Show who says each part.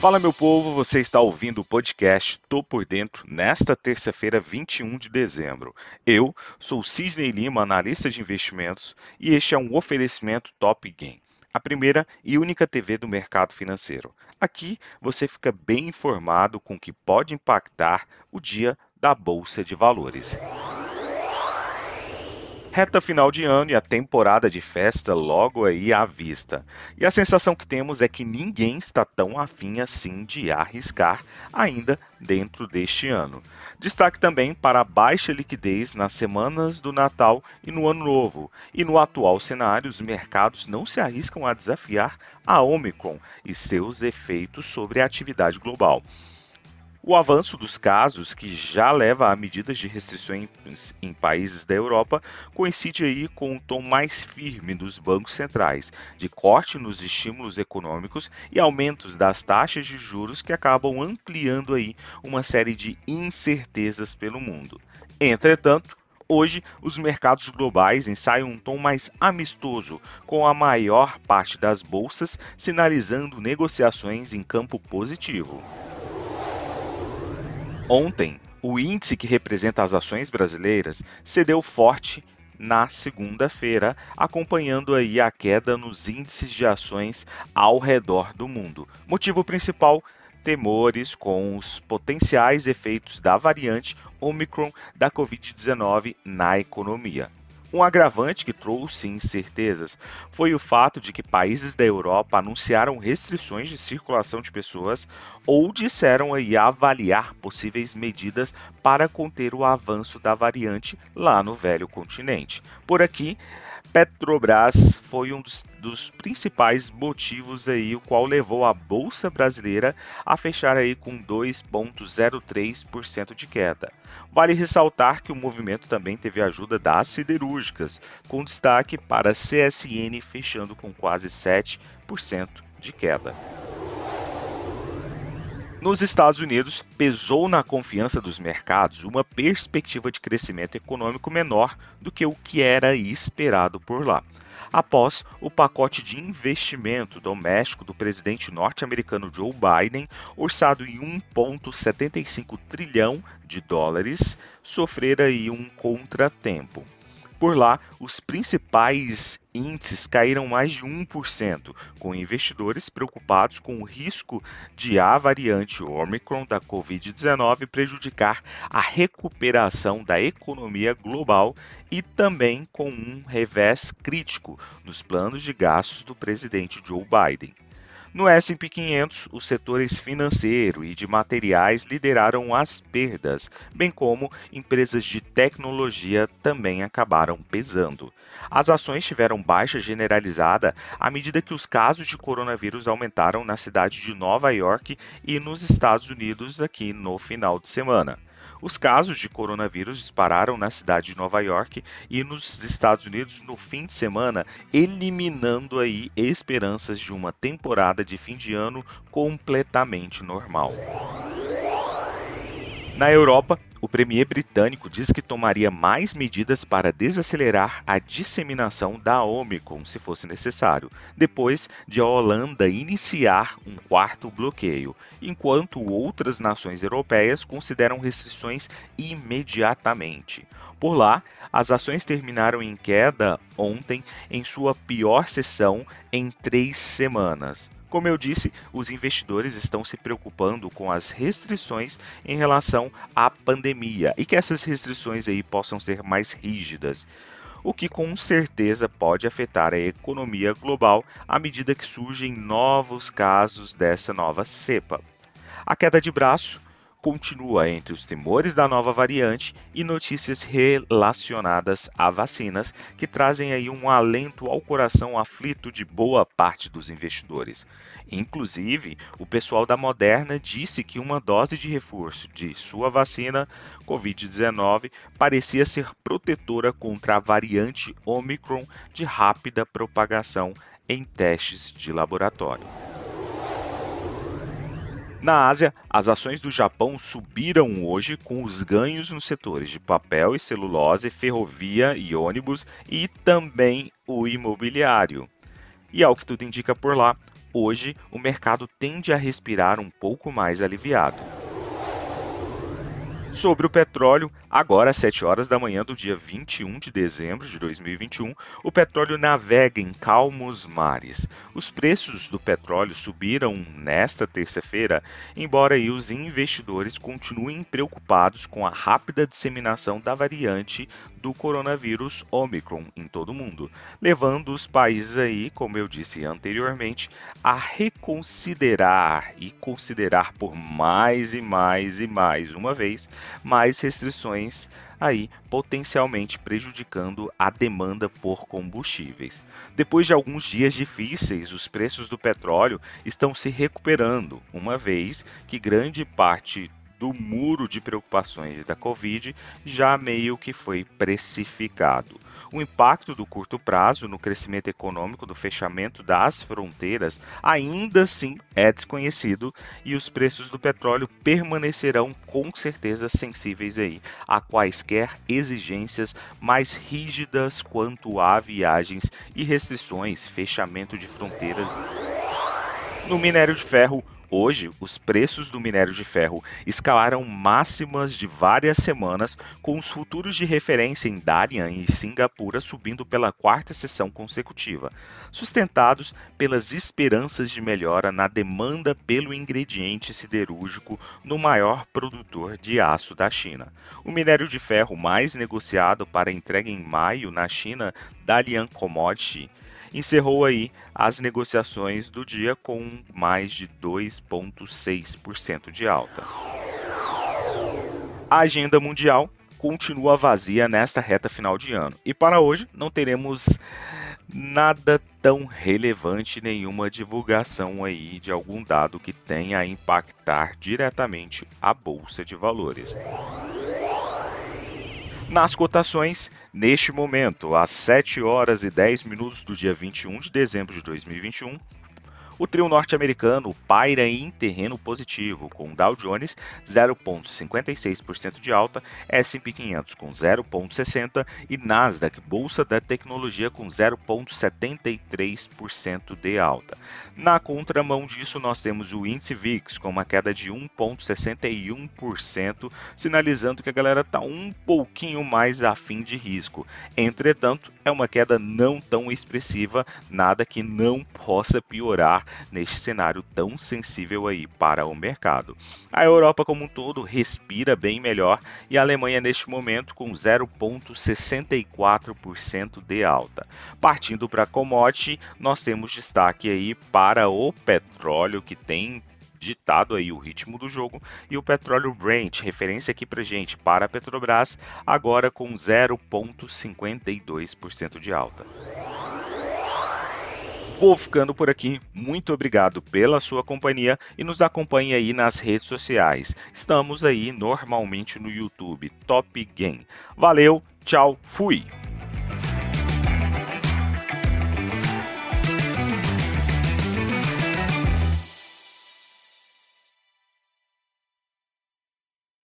Speaker 1: Fala meu povo, você está ouvindo o podcast Tô por Dentro nesta terça-feira, 21 de dezembro. Eu sou Sidney Lima, analista de investimentos, e este é um oferecimento Top Game, a primeira e única TV do mercado financeiro. Aqui você fica bem informado com o que pode impactar o dia da Bolsa de Valores. Reta final de ano e a temporada de festa logo aí à vista. E a sensação que temos é que ninguém está tão afim assim de arriscar ainda dentro deste ano. Destaque também para a baixa liquidez nas semanas do Natal e no Ano Novo. E no atual cenário, os mercados não se arriscam a desafiar a Omicron e seus efeitos sobre a atividade global. O avanço dos casos, que já leva a medidas de restrições em países da Europa, coincide aí com um tom mais firme dos bancos centrais, de corte nos estímulos econômicos e aumentos das taxas de juros que acabam ampliando aí uma série de incertezas pelo mundo. Entretanto, Hoje, os mercados globais ensaiam um tom mais amistoso, com a maior parte das bolsas sinalizando negociações em campo positivo. Ontem, o índice que representa as ações brasileiras cedeu forte na segunda-feira, acompanhando aí a queda nos índices de ações ao redor do mundo. Motivo principal: temores com os potenciais efeitos da variante Omicron da Covid-19 na economia. Um agravante que trouxe incertezas foi o fato de que países da Europa anunciaram restrições de circulação de pessoas ou disseram aí avaliar possíveis medidas para conter o avanço da variante lá no velho continente. Por aqui, Petrobras foi um dos, dos, principais motivos aí, o qual levou a bolsa brasileira a fechar aí com 2,03% de queda. Vale ressaltar que o movimento também teve ajuda das siderúrgicas, com destaque para a CSN fechando com quase 7% de queda. Nos Estados Unidos, pesou na confiança dos mercados uma perspectiva de crescimento econômico menor do que o que era esperado por lá. Após o pacote de investimento doméstico do presidente norte-americano Joe Biden, orçado em 1,75 trilhão de dólares, sofrer aí um contratempo. Por lá, os principais índices caíram mais de 1%, com investidores preocupados com o risco de a variante Omicron da Covid-19 prejudicar a recuperação da economia global e também com um revés crítico nos planos de gastos do presidente Joe Biden. No S&P 500, os setores financeiro e de materiais lideraram as perdas, bem como empresas de tecnologia também acabaram pesando. As ações tiveram baixa generalizada à medida que os casos de coronavírus aumentaram na cidade de Nova York e nos Estados Unidos aqui no final de semana. Os casos de coronavírus dispararam na cidade de Nova York e nos Estados Unidos no fim de semana, eliminando aí esperanças de uma temporada de fim de ano completamente normal. Na Europa, o premier britânico diz que tomaria mais medidas para desacelerar a disseminação da Omicron, se fosse necessário, depois de a Holanda iniciar um quarto bloqueio, enquanto outras nações europeias consideram restrições imediatamente. Por lá, as ações terminaram em queda ontem em sua pior sessão em três semanas. Como eu disse, os investidores estão se preocupando com as restrições em relação à pandemia e que essas restrições aí possam ser mais rígidas o que com certeza pode afetar a economia global à medida que surgem novos casos dessa nova cepa. A queda de braço continua entre os temores da nova variante e notícias relacionadas a vacinas que trazem aí um alento ao coração aflito de boa parte dos investidores. Inclusive, o pessoal da Moderna disse que uma dose de reforço de sua vacina COVID-19 parecia ser protetora contra a variante Omicron de rápida propagação em testes de laboratório. Na Ásia, as ações do Japão subiram hoje com os ganhos nos setores de papel e celulose, ferrovia e ônibus e também o imobiliário. E ao que tudo indica por lá, hoje o mercado tende a respirar um pouco mais aliviado. Sobre o petróleo, agora às 7 horas da manhã do dia 21 de dezembro de 2021, o petróleo navega em calmos mares. Os preços do petróleo subiram nesta terça-feira, embora os investidores continuem preocupados com a rápida disseminação da variante do coronavírus Omicron em todo o mundo, levando os países aí, como eu disse anteriormente, a reconsiderar e considerar por mais e mais e mais uma vez mais restrições aí potencialmente prejudicando a demanda por combustíveis. Depois de alguns dias difíceis, os preços do petróleo estão se recuperando, uma vez que grande parte do muro de preocupações da Covid já meio que foi precificado. O impacto do curto prazo no crescimento econômico do fechamento das fronteiras ainda assim é desconhecido e os preços do petróleo permanecerão com certeza sensíveis aí a quaisquer exigências mais rígidas quanto a viagens e restrições, fechamento de fronteiras. No minério de ferro, Hoje, os preços do minério de ferro escalaram máximas de várias semanas, com os futuros de referência em Dalian e Singapura subindo pela quarta sessão consecutiva, sustentados pelas esperanças de melhora na demanda pelo ingrediente siderúrgico no maior produtor de aço da China. O minério de ferro mais negociado para entrega em maio na China, Dalian Commodity, encerrou aí as negociações do dia com mais de 2,6% de alta. A agenda mundial continua vazia nesta reta final de ano e para hoje não teremos nada tão relevante, nenhuma divulgação aí de algum dado que tenha a impactar diretamente a bolsa de valores. Nas cotações, neste momento, às 7 horas e 10 minutos do dia 21 de dezembro de 2021, o trio norte-americano paira em terreno positivo, com Dow Jones 0,56% de alta, S&P 500 com 0,60% e Nasdaq, Bolsa da Tecnologia, com 0,73% de alta. Na contramão disso, nós temos o índice VIX com uma queda de 1,61%, sinalizando que a galera está um pouquinho mais afim de risco. Entretanto, é uma queda não tão expressiva, nada que não possa piorar neste cenário tão sensível aí para o mercado. A Europa como um todo respira bem melhor e a Alemanha neste momento com 0,64% de alta. Partindo para a commodity, nós temos destaque aí para o petróleo que tem ditado aí o ritmo do jogo e o petróleo Brent, referência aqui para gente para a Petrobras, agora com 0,52% de alta. Vou ficando por aqui. Muito obrigado pela sua companhia e nos acompanhe aí nas redes sociais. Estamos aí normalmente no YouTube Top Game. Valeu, tchau, fui.